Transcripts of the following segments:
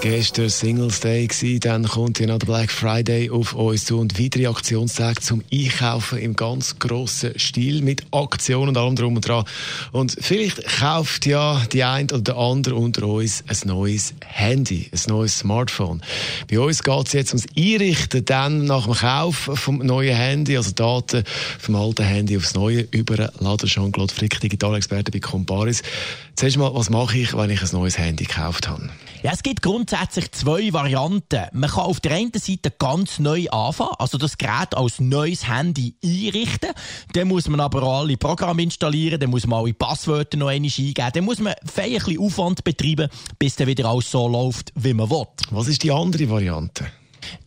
Gestern Singles Day gewesen, dann kommt ja noch der Black Friday auf uns zu und weitere Aktionstage zum Einkaufen im ganz grossen Stil mit Aktionen und allem drum und dran. Und vielleicht kauft ja die eine oder der andere unter uns ein neues Handy, ein neues Smartphone. Bei uns geht es jetzt ums Einrichten dann nach dem Kauf vom neuen Handy, also Daten vom alten Handy aufs neue überladen. Jean-Claude Frick, Digitalexperte bei Comparis. Zuerst mal, was mache ich, wenn ich ein neues Handy gekauft habe? Ja, es gibt grundsätzlich zwei Varianten. Man kann auf der einen Seite ganz neu anfangen, also das Gerät als neues Handy einrichten. Dann muss man aber alle Programme installieren, dann muss man alle Passwörter noch einmal eingeben, dann muss man ein bisschen Aufwand betreiben, bis dann wieder alles so läuft, wie man will. Was ist die andere Variante?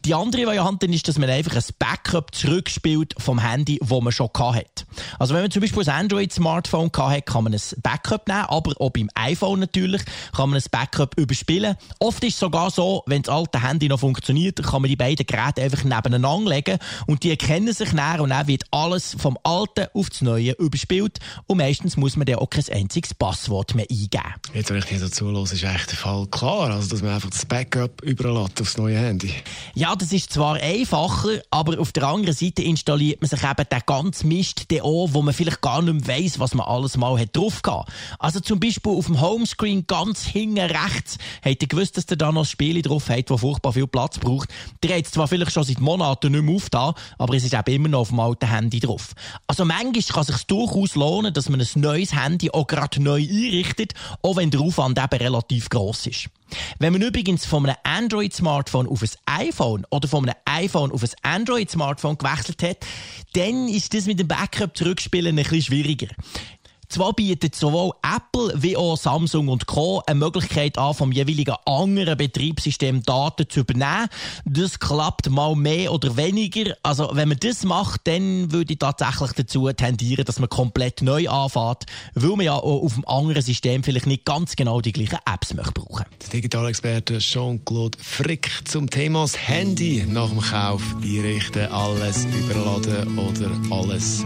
Die andere Variante ist, dass man einfach ein Backup zurückspielt vom Handy, das man schon hat. Also wenn man zum Beispiel ein Android-Smartphone hat, kann man ein Backup nehmen, aber auch beim iPhone natürlich kann man ein Backup überspielen. Oft ist es sogar so, wenn das alte Handy noch funktioniert, kann man die beiden Geräte einfach nebeneinander legen und die erkennen sich näher und dann wird alles vom alten auf das neue überspielt und meistens muss man dann auch kein einziges Passwort mehr eingeben. Jetzt, wenn ich dir so zuhöre, ist echt der Fall klar, also dass man einfach das Backup überlässt aufs neue Handy. Ja, das ist zwar einfacher, aber auf der anderen Seite installiert man sich eben den ganzen Mist auch, wo man vielleicht gar nicht mehr weiss, was man alles mal hat drauf gehabt. Also zum Beispiel auf dem Homescreen ganz hinten rechts habt ihr gewusst, dass ihr da noch Spiele drauf habt, die furchtbar viel Platz braucht. Der hat zwar vielleicht schon seit Monaten nicht mehr aufgetan, aber es ist eben immer noch auf dem alten Handy drauf. Also manchmal kann es sich durchaus lohnen, dass man ein neues Handy auch gerade neu einrichtet, auch wenn der Aufwand eben relativ gross ist. Wenn man übrigens von einem Android-Smartphone auf ein iPhone oder von einem iPhone auf ein Android-Smartphone gewechselt hat, dann ist das mit dem Backup zurückspielen ein bisschen schwieriger. Zwar bietet sowohl Apple wie auch Samsung und Co. eine Möglichkeit an, vom jeweiligen anderen Betriebssystem Daten zu übernehmen. Das klappt mal mehr oder weniger. Also, wenn man das macht, dann würde ich tatsächlich dazu tendieren, dass man komplett neu anfängt, weil man ja auch auf dem anderen System vielleicht nicht ganz genau die gleichen Apps möchte brauchen. Der Digitalexperte Jean-Claude Frick zum Thema das Handy nach dem Kauf einrichten, alles überladen oder alles